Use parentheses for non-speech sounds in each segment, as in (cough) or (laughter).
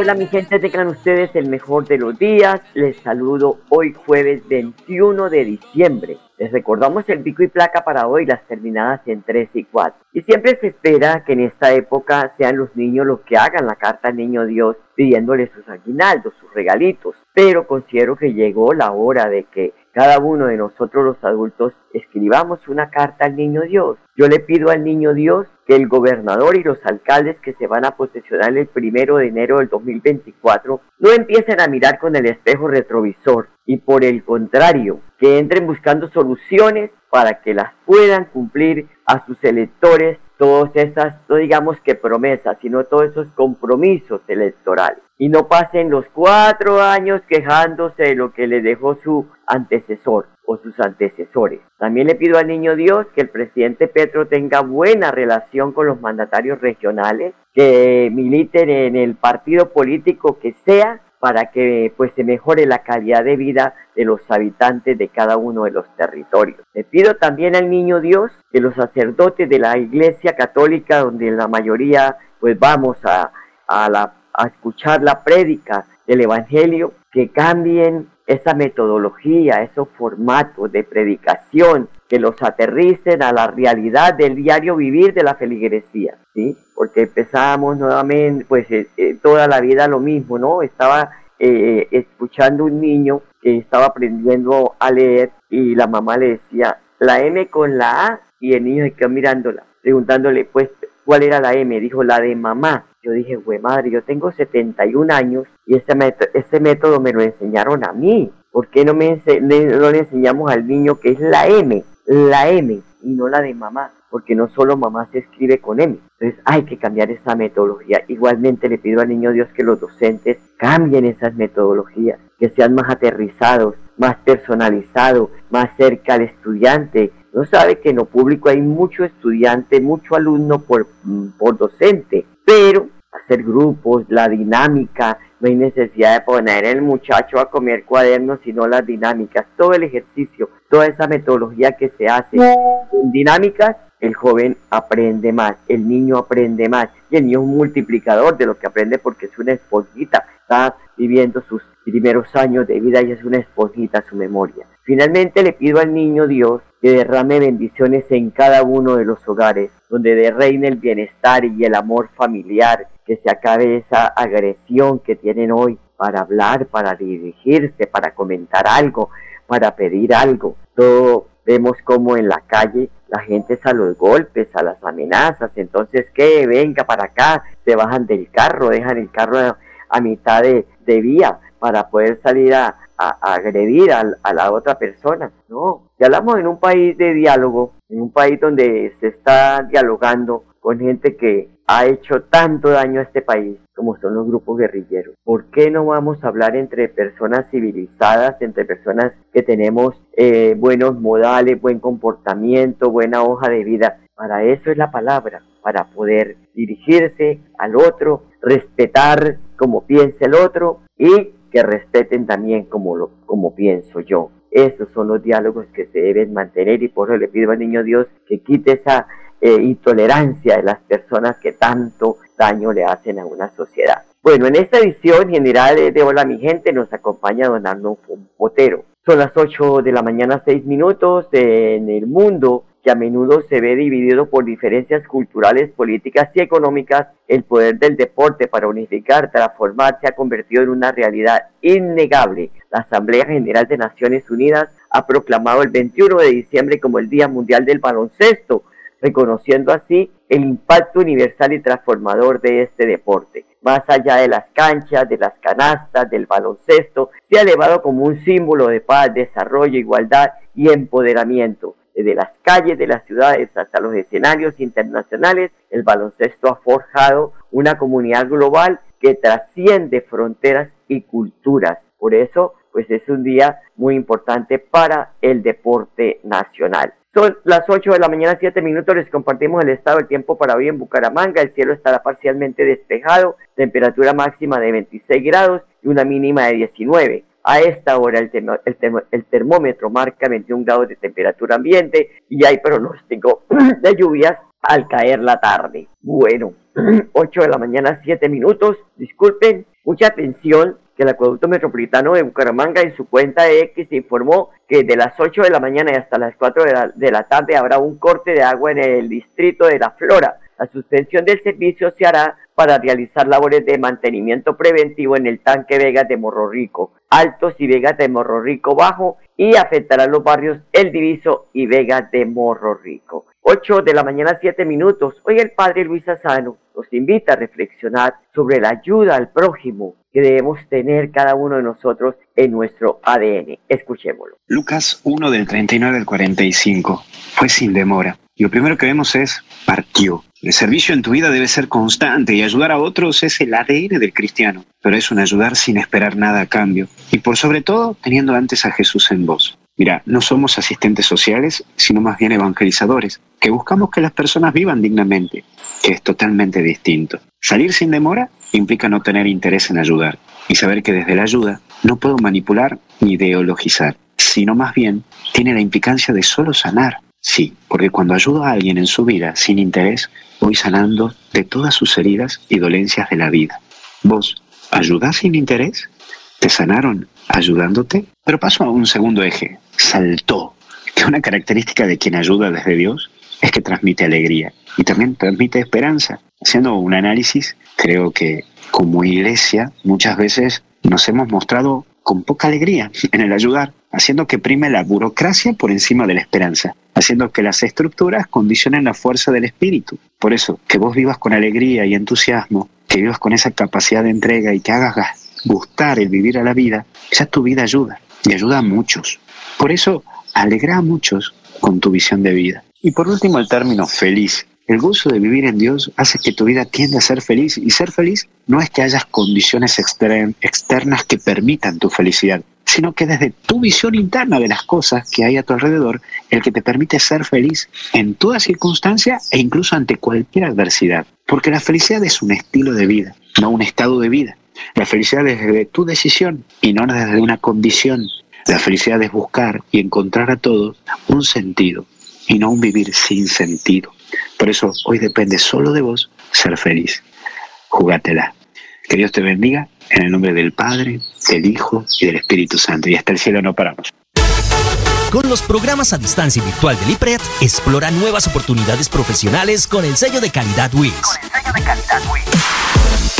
Hola mi gente, tengan ustedes el mejor de los días. Les saludo hoy jueves 21 de diciembre. Les recordamos el pico y placa para hoy, las terminadas en 3 y 4. Y siempre se espera que en esta época sean los niños los que hagan la carta al niño Dios pidiéndole sus aguinaldos, sus regalitos. Pero considero que llegó la hora de que cada uno de nosotros los adultos escribamos una carta al niño Dios. Yo le pido al niño Dios el gobernador y los alcaldes que se van a posesionar el primero de enero del 2024 no empiecen a mirar con el espejo retrovisor y por el contrario, que entren buscando soluciones para que las puedan cumplir a sus electores todas esas, no digamos que promesas, sino todos esos compromisos electorales. Y no pasen los cuatro años quejándose de lo que le dejó su antecesor o sus antecesores. También le pido al niño Dios que el presidente Petro tenga buena relación con los mandatarios regionales, que militen en el partido político que sea para que pues se mejore la calidad de vida de los habitantes de cada uno de los territorios. Le pido también al niño Dios que los sacerdotes de la Iglesia Católica, donde la mayoría pues vamos a, a, escuchar la prédica del Evangelio, que cambien esa metodología, esos formatos de predicación, que los aterricen a la realidad del diario vivir de la feligresía, ¿sí? Porque empezamos nuevamente, pues eh, eh, toda la vida lo mismo, ¿no? Estaba eh, escuchando un niño que estaba aprendiendo a leer y la mamá le decía la M con la A y el niño se quedó mirándola, preguntándole, pues, ¿cuál era la M? Dijo, la de mamá. Yo dije, güey, madre, yo tengo 71 años y ese ese método me lo enseñaron a mí. ¿Por qué no, me no le enseñamos al niño que es la M? La M y no la de mamá, porque no solo mamá se escribe con M. Entonces hay que cambiar esa metodología. Igualmente le pido al niño Dios que los docentes cambien esas metodologías, que sean más aterrizados, más personalizados, más cerca al estudiante. No sabe que en lo público hay mucho estudiante, mucho alumno por, por docente, pero hacer grupos, la dinámica, no hay necesidad de poner el muchacho a comer cuadernos, sino las dinámicas, todo el ejercicio, toda esa metodología que se hace en dinámicas, el joven aprende más, el niño aprende más, y el niño es un multiplicador de lo que aprende porque es una esponjita, está viviendo sus primeros años de vida y es una esponjita su memoria. Finalmente le pido al niño Dios que derrame bendiciones en cada uno de los hogares, donde reine el bienestar y el amor familiar, que se acabe esa agresión que tienen hoy para hablar, para dirigirse, para comentar algo, para pedir algo. Todo vemos como en la calle la gente es a los golpes, a las amenazas, entonces que venga para acá, se bajan del carro, dejan el carro a, mitad de, de vía para poder salir a, agredir a, la otra persona. No, si hablamos en un país de diálogo, en un país donde se está dialogando con gente que ha hecho tanto daño a este país como son los grupos guerrilleros. ¿Por qué no vamos a hablar entre personas civilizadas, entre personas que tenemos eh, buenos modales, buen comportamiento, buena hoja de vida? Para eso es la palabra, para poder dirigirse al otro, respetar como piensa el otro y que respeten también como, lo, como pienso yo. Esos son los diálogos que se deben mantener y por eso le pido al niño Dios que quite esa eh, intolerancia de las personas que tanto daño le hacen a una sociedad. Bueno, en esta edición general de Hola mi gente nos acompaña don Arnulfo Potero. Son las 8 de la mañana, 6 minutos en el mundo. Que a menudo se ve dividido por diferencias culturales, políticas y económicas, el poder del deporte para unificar, transformar, se ha convertido en una realidad innegable. La Asamblea General de Naciones Unidas ha proclamado el 21 de diciembre como el Día Mundial del Baloncesto, reconociendo así el impacto universal y transformador de este deporte. Más allá de las canchas, de las canastas, del baloncesto, se ha elevado como un símbolo de paz, desarrollo, igualdad y empoderamiento. Desde las calles de las ciudades hasta los escenarios internacionales, el baloncesto ha forjado una comunidad global que trasciende fronteras y culturas. Por eso, pues es un día muy importante para el deporte nacional. Son las 8 de la mañana, 7 minutos. Les compartimos el estado del tiempo para hoy en Bucaramanga. El cielo estará parcialmente despejado, temperatura máxima de 26 grados y una mínima de 19. A esta hora el, el, termómetro marca 21 grados de temperatura ambiente y hay pronóstico (clears throat) de lluvias al caer la tarde. Bueno, (clears throat) 8 de la mañana, 7 minutos. Disculpen, mucha atención que el acueducto metropolitano de Bucaramanga en su cuenta de X informó que de las 8 de la mañana y hasta las 4 de la, de la tarde habrá un corte de agua en el distrito de La Flora. La suspensión del servicio se hará para realizar labores de mantenimiento preventivo en el tanque Vegas de Morro Rico, Altos y Vegas de Morro Rico Bajo y afectará los barrios El Diviso y Vegas de Morro Rico. 8 de la mañana, 7 minutos. Hoy el Padre Luis Asano nos invita a reflexionar sobre la ayuda al prójimo que debemos tener cada uno de nosotros en nuestro ADN. Escuchémoslo. Lucas 1 del 39 al 45. Fue sin demora. Lo primero que vemos es partió. El servicio en tu vida debe ser constante y ayudar a otros es el ADN del cristiano, pero es un ayudar sin esperar nada a cambio y por sobre todo teniendo antes a Jesús en vos. Mira, no somos asistentes sociales, sino más bien evangelizadores, que buscamos que las personas vivan dignamente, que es totalmente distinto. Salir sin demora implica no tener interés en ayudar y saber que desde la ayuda no puedo manipular ni ideologizar, sino más bien tiene la implicancia de solo sanar, Sí, porque cuando ayudo a alguien en su vida sin interés, voy sanando de todas sus heridas y dolencias de la vida. ¿Vos ayudás sin interés? ¿Te sanaron ayudándote? Pero paso a un segundo eje. Saltó. Que una característica de quien ayuda desde Dios es que transmite alegría y también transmite esperanza. Haciendo un análisis, creo que como iglesia muchas veces nos hemos mostrado con poca alegría en el ayudar, haciendo que prime la burocracia por encima de la esperanza, haciendo que las estructuras condicionen la fuerza del espíritu. Por eso, que vos vivas con alegría y entusiasmo, que vivas con esa capacidad de entrega y que hagas gustar el vivir a la vida, ya tu vida ayuda y ayuda a muchos. Por eso, alegra a muchos con tu visión de vida. Y por último, el término feliz. El gozo de vivir en Dios hace que tu vida tienda a ser feliz y ser feliz no es que hayas condiciones externas que permitan tu felicidad, sino que desde tu visión interna de las cosas que hay a tu alrededor, el que te permite ser feliz en toda circunstancia e incluso ante cualquier adversidad. Porque la felicidad es un estilo de vida, no un estado de vida. La felicidad es desde tu decisión y no desde una condición. La felicidad es buscar y encontrar a todos un sentido y no un vivir sin sentido. Por eso hoy depende solo de vos ser feliz. Jugátela. Que Dios te bendiga en el nombre del Padre, del Hijo y del Espíritu Santo. Y hasta el cielo no paramos. Con los programas a distancia virtual del IPRED, explora nuevas oportunidades profesionales con el sello de calidad WIS. Con el sello de calidad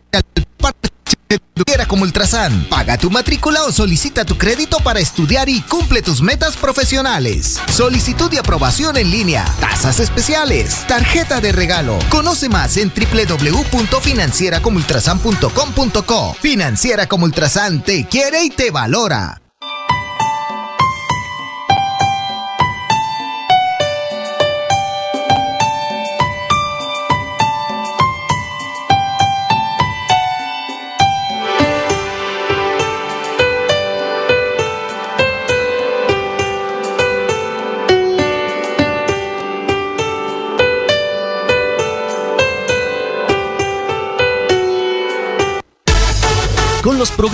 como Ultrasan. Paga tu matrícula o solicita tu crédito para estudiar y cumple tus metas profesionales. Solicitud y aprobación en línea. Tasas especiales. Tarjeta de regalo. Conoce más en www.financieracomultrasan.com.co. Financiera como Ultrasan te quiere y te valora.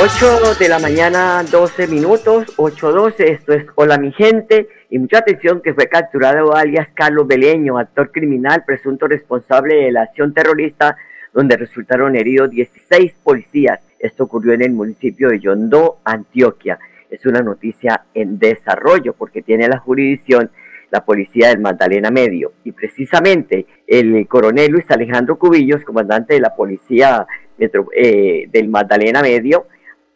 8 de la mañana, 12 minutos, 8.12, esto es Hola mi gente, y mucha atención que fue capturado alias Carlos Beleño, actor criminal, presunto responsable de la acción terrorista, donde resultaron heridos 16 policías. Esto ocurrió en el municipio de Yondó, Antioquia. Es una noticia en desarrollo porque tiene la jurisdicción la policía del Magdalena Medio. Y precisamente el coronel Luis Alejandro Cubillos, comandante de la policía eh, del Magdalena Medio,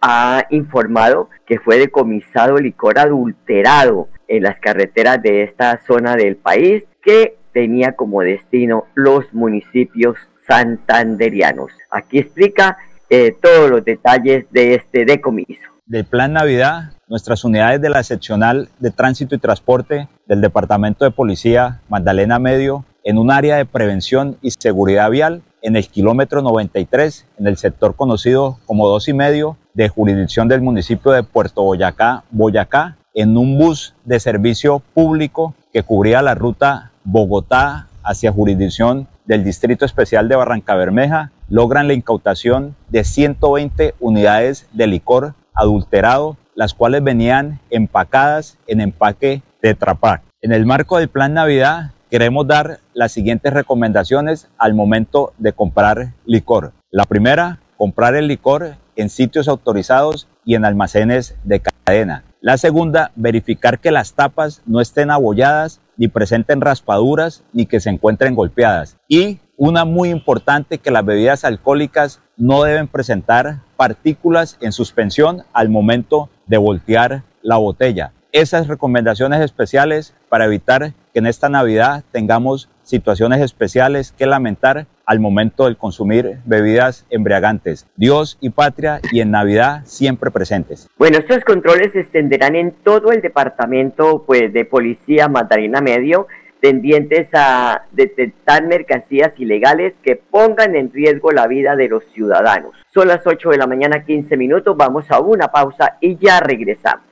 ha informado que fue decomisado licor adulterado en las carreteras de esta zona del país que tenía como destino los municipios santanderianos. Aquí explica eh, todos los detalles de este decomiso. Del Plan Navidad, nuestras unidades de la seccional de tránsito y transporte del Departamento de Policía Magdalena Medio en un área de prevención y seguridad vial en el kilómetro 93, en el sector conocido como dos y medio de jurisdicción del municipio de Puerto Boyacá, Boyacá, en un bus de servicio público que cubría la ruta Bogotá hacia jurisdicción del Distrito Especial de Barranca Bermeja, logran la incautación de 120 unidades de licor adulterado, las cuales venían empacadas en empaque de Trapac. En el marco del Plan Navidad, queremos dar las siguientes recomendaciones al momento de comprar licor. La primera, comprar el licor en sitios autorizados y en almacenes de cadena. La segunda, verificar que las tapas no estén abolladas, ni presenten raspaduras, ni que se encuentren golpeadas. Y una muy importante, que las bebidas alcohólicas no deben presentar partículas en suspensión al momento de voltear la botella esas recomendaciones especiales para evitar que en esta Navidad tengamos situaciones especiales que lamentar al momento del consumir bebidas embriagantes. Dios y patria y en Navidad siempre presentes. Bueno, estos controles se extenderán en todo el departamento pues, de policía Magdalena Medio, tendientes a detectar mercancías ilegales que pongan en riesgo la vida de los ciudadanos. Son las 8 de la mañana, 15 minutos, vamos a una pausa y ya regresamos.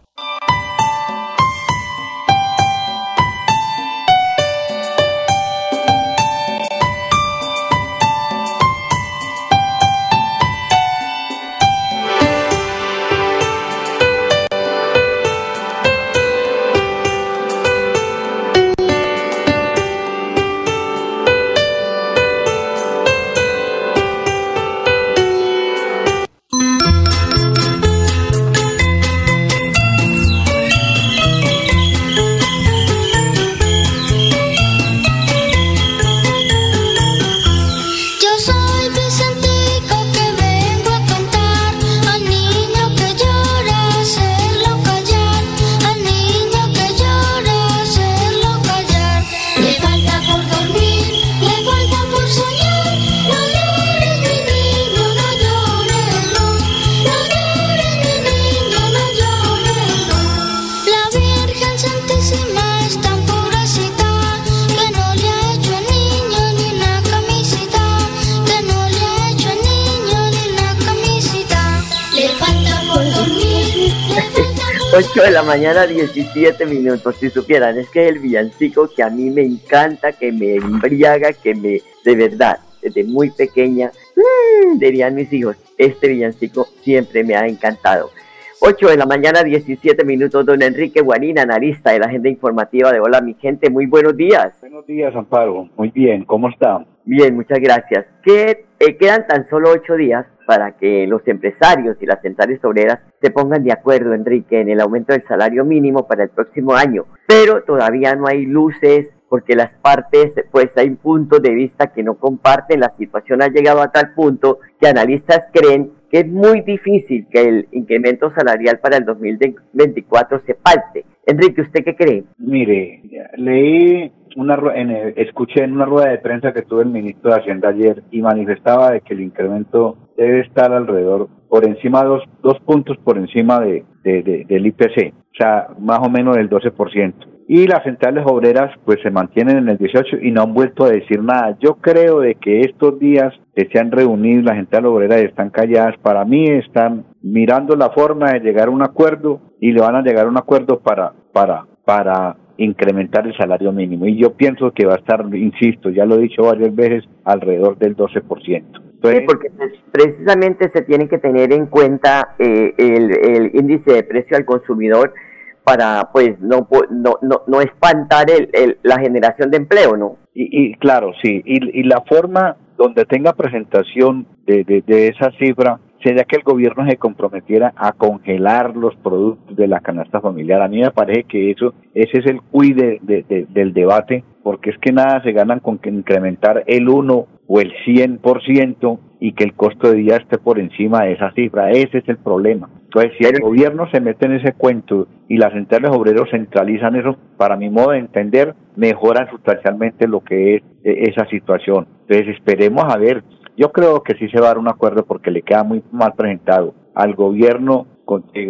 8 de la mañana, 17 minutos. Si supieran, es que es el villancico que a mí me encanta, que me embriaga, que me, de verdad, desde muy pequeña, mm, dirían mis hijos, este villancico siempre me ha encantado. 8 de la mañana, 17 minutos, don Enrique Guanina, analista de la agenda informativa de Hola mi gente, muy buenos días. Buenos días, Amparo, muy bien, ¿cómo está? Bien, muchas gracias. Que eh, quedan tan solo ocho días para que los empresarios y las centrales obreras se pongan de acuerdo, Enrique, en el aumento del salario mínimo para el próximo año. Pero todavía no hay luces porque las partes, pues hay puntos de vista que no comparten. La situación ha llegado a tal punto que analistas creen que es muy difícil que el incremento salarial para el 2024 se falte. Enrique, ¿usted qué cree? Mire, leí una en, escuché en una rueda de prensa que tuvo el ministro de Hacienda ayer y manifestaba de que el incremento debe estar alrededor, por encima, dos, dos puntos por encima de, del IPC, o sea, más o menos del 12%. Y las centrales obreras pues se mantienen en el 18 y no han vuelto a decir nada. Yo creo de que estos días que se han reunido las centrales obreras están calladas, para mí están mirando la forma de llegar a un acuerdo y le van a llegar a un acuerdo para, para, para incrementar el salario mínimo. Y yo pienso que va a estar, insisto, ya lo he dicho varias veces, alrededor del 12%. sí, porque precisamente se tiene que tener en cuenta eh, el, índice de precio al consumidor para pues no no no, no espantar el, la generación de empleo, ¿no? Y, claro, sí, y, y, la forma donde tenga presentación de, de, de esa cifra sería que el gobierno se comprometiera a congelar los productos de la canasta familiar. A mí me parece que eso, ese es el cuide del debate, porque es que nada se ganan con que incrementar el 1 o el 100% y que el costo de vida esté por encima de esa cifra. Ese es el problema. Entonces, si el gobierno se mete en ese cuento y las centrales obreros centralizan eso, para mi modo de entender, mejoran sustancialmente lo que es eh, esa situación. Entonces, esperemos a ver yo creo que sí se va a dar un acuerdo porque le queda muy mal presentado al gobierno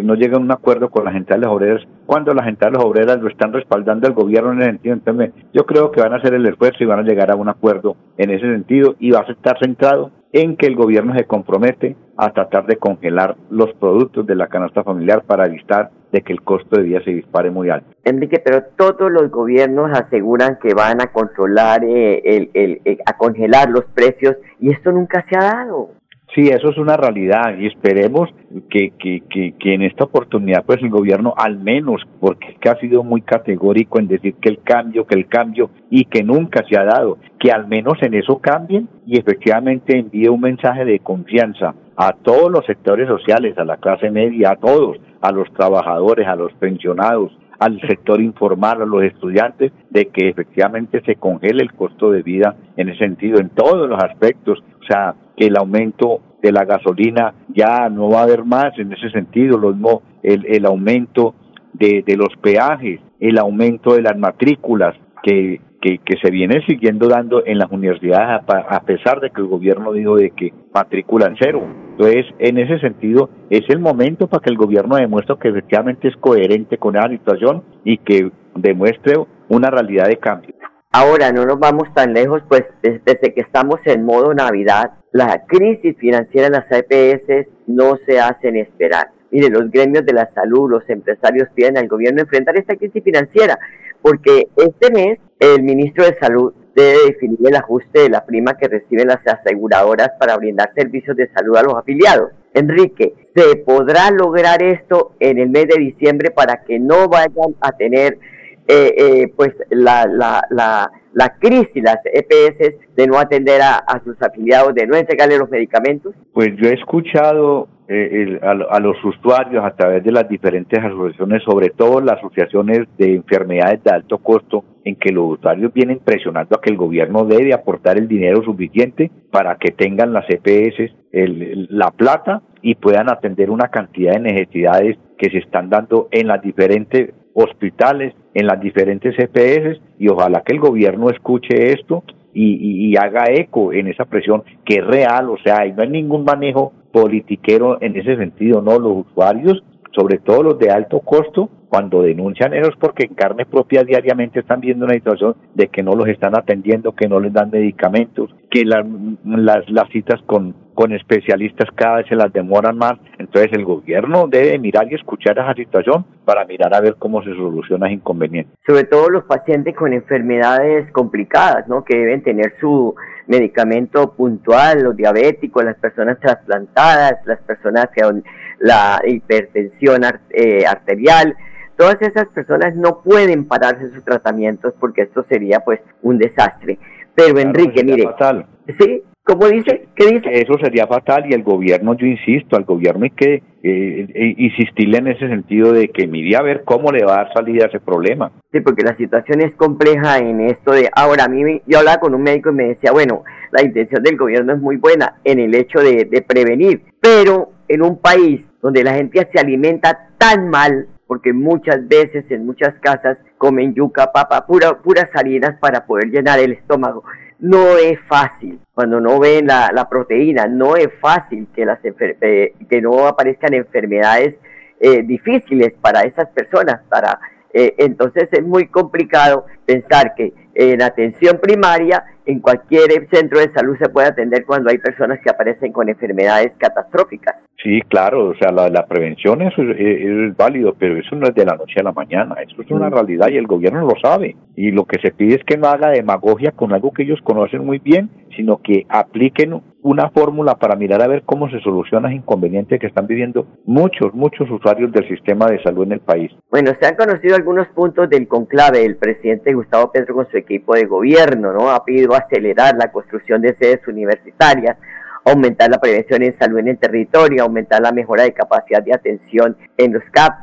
no llega a un acuerdo con las centrales obreras cuando las centrales obreras lo están respaldando al gobierno en ese sentido. Entonces, yo creo que van a hacer el esfuerzo y van a llegar a un acuerdo en ese sentido y va a estar centrado en que el gobierno se compromete a tratar de congelar los productos de la canasta familiar para evitar de que el costo de vida se dispare muy alto. Enrique, pero todos los gobiernos aseguran que van a controlar, eh, el, el, eh, a congelar los precios y esto nunca se ha dado. Sí, eso es una realidad y esperemos que, que, que, en esta oportunidad pues el gobierno al menos, porque ha sido muy categórico en decir que el cambio, que el cambio y que nunca se ha dado, que al menos en eso cambien y efectivamente envíe un mensaje de confianza a todos los sectores sociales, a la clase media, a todos, a los trabajadores, a los pensionados, al sector informal, a los estudiantes, de que efectivamente se congele el costo de vida en ese sentido, en todos los aspectos. O sea, que el aumento de la gasolina ya no va a haber más en ese sentido, lo mismo el, el aumento de, de los peajes, el aumento de las matrículas, que que, se viene siguiendo dando en las universidades a, pesar de que el gobierno dijo de que matriculan cero. Entonces, en ese sentido, es el momento para que el gobierno demuestre que efectivamente es coherente con esa situación y que demuestre una realidad de cambio. Ahora, no nos vamos tan lejos, pues desde que estamos en modo Navidad, la crisis financiera en las EPS no se hacen esperar. Mire, los gremios de la salud, los empresarios piden al gobierno enfrentar esta crisis financiera, porque este mes el ministro de Salud debe definir el ajuste de la prima que reciben las aseguradoras para brindar servicios de salud a los afiliados. Enrique, ¿se podrá lograr esto en el mes de diciembre para que no vayan a tener eh, eh, pues la, la, la, la, crisis, las EPS, de no atender a, a sus afiliados, de no entregarle los medicamentos? Pues yo he escuchado eh, a, los usuarios a través de las diferentes asociaciones, sobre todo las asociaciones de enfermedades de alto costo, en que los usuarios vienen presionando a que el gobierno debe aportar el dinero suficiente para que tengan las EPS la plata y puedan atender una cantidad de necesidades que se están dando en las diferentes hospitales, en las diferentes EPS y ojalá que el gobierno escuche esto y, y, haga eco en esa presión que es real, o sea, y no hay ningún manejo politiquero en ese sentido, no, los usuarios sobre todo los de alto costo, cuando denuncian eso es porque en carne propia diariamente están viendo una situación de que no los están atendiendo, que no les dan medicamentos, que las, las, citas con, con especialistas cada vez se las demoran más. Entonces el gobierno debe mirar y escuchar esa situación para mirar a ver cómo se soluciona ese inconveniente. Sobre todo los pacientes con enfermedades complicadas, ¿no? Que deben tener su medicamento puntual, los diabéticos, las personas trasplantadas, las personas con la hipertensión eh, arterial, Todas esas personas no pueden pararse sus tratamientos porque esto sería pues un desastre. Pero Enrique, mire, fatal. ¿sí? ¿Cómo dice? ¿Qué dice? Eso sería fatal y el gobierno, yo insisto, al gobierno hay que eh, eh, insistirle en ese sentido de que mire a ver cómo le va a dar salida a ese problema. Sí, porque la situación es compleja en esto de, ahora a mí yo hablaba con un médico y me decía, bueno, la intención del gobierno es muy buena en el hecho de, de prevenir, pero en un país donde la gente se alimenta tan mal, porque muchas veces en muchas casas comen yuca, papa, pura, puras harinas para poder llenar el estómago. No es fácil, cuando no ven la, proteína, no es fácil que, las eh, no aparezcan enfermedades eh, difíciles para esas personas, para eh, entonces es muy complicado pensar que en atención primaria, en cualquier centro de salud se puede atender cuando hay personas que aparecen con enfermedades catastróficas. Sí, claro, o sea, la, prevención eso es, válido, pero eso no es de la noche a la mañana, eso es una mm. realidad y el gobierno lo sabe. Y lo que se pide es que no haga demagogia con algo que ellos conocen muy bien, sino que apliquen una fórmula para mirar a ver cómo se soluciona ese inconveniente que están viviendo muchos, muchos usuarios del sistema de salud en el país. Bueno, se han conocido algunos puntos del conclave. El presidente Gustavo Petro con su equipo de gobierno, ¿no? Ha pedido acelerar la construcción de sedes universitarias, aumentar la prevención en salud en el territorio, aumentar la mejora de capacidad de atención en los CAP,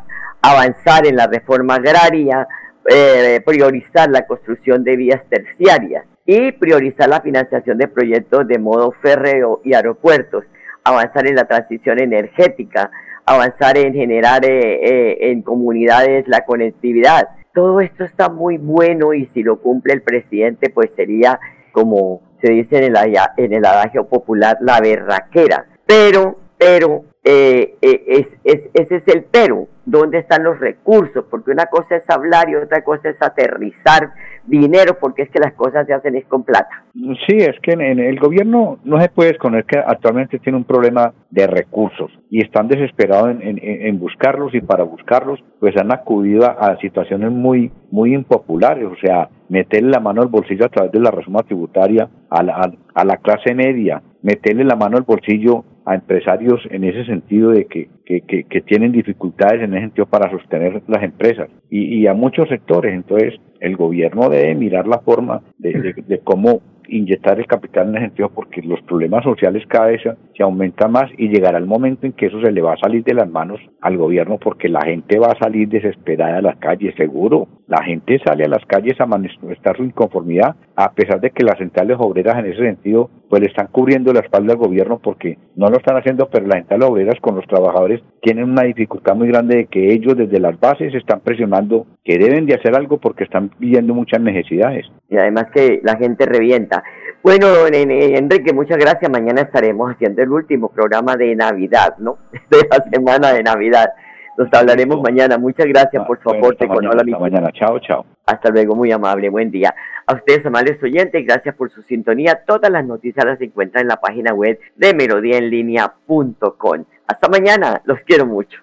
avanzar en la reforma agraria, eh, priorizar la construcción de vías terciarias y priorizar la financiación de proyectos de modo férreo y aeropuertos, avanzar en la transición energética, avanzar en generar eh, eh, en comunidades la conectividad. Todo esto está muy bueno y si lo cumple el presidente, pues sería como se dice en el, en el adagio popular, la berraquera. Pero, pero, eh, eh, es, es, ese es el pero. ¿Dónde están los recursos? Porque una cosa es hablar y otra cosa es aterrizar dinero, porque es que las cosas se hacen es con plata. Sí, es que en, el gobierno no se puede esconder que actualmente tiene un problema de recursos y están desesperados en, en, buscarlos y para buscarlos pues han acudido a, situaciones muy, muy impopulares, o sea, meterle la mano al bolsillo a través de la reforma tributaria a la, a la clase media, meterle la mano al bolsillo a empresarios en ese sentido de que, que, que, tienen dificultades en ese sentido para sostener las empresas y, y, a muchos sectores. Entonces, el gobierno debe mirar la forma de, de cómo inyectar el capital en ese sentido porque los problemas sociales cada vez se aumentan más y llegará el momento en que eso se le va a salir de las manos al gobierno porque la gente va a salir desesperada a las calles, seguro. La gente sale a las calles a manifestar su inconformidad a pesar de que las centrales obreras en ese sentido pues le están cubriendo la espalda al gobierno porque no lo están haciendo, pero las centrales obreras con los trabajadores tienen una dificultad muy grande de que ellos desde las bases están presionando que deben de hacer algo porque están pidiendo muchas necesidades. Y además que la gente revienta. Bueno, Enrique, muchas gracias. Mañana estaremos haciendo el último programa de Navidad, ¿no? (laughs) De la semana de Navidad. Nos hablaremos mañana. Muchas gracias por su aporte con Hola Hasta mañana. Chao, chao. Hasta luego, muy amable. Buen día. A ustedes, amables oyentes, gracias por su sintonía. Todas las noticias las encuentran en la página web de melodíaenlínea.com. Hasta mañana. Los quiero mucho.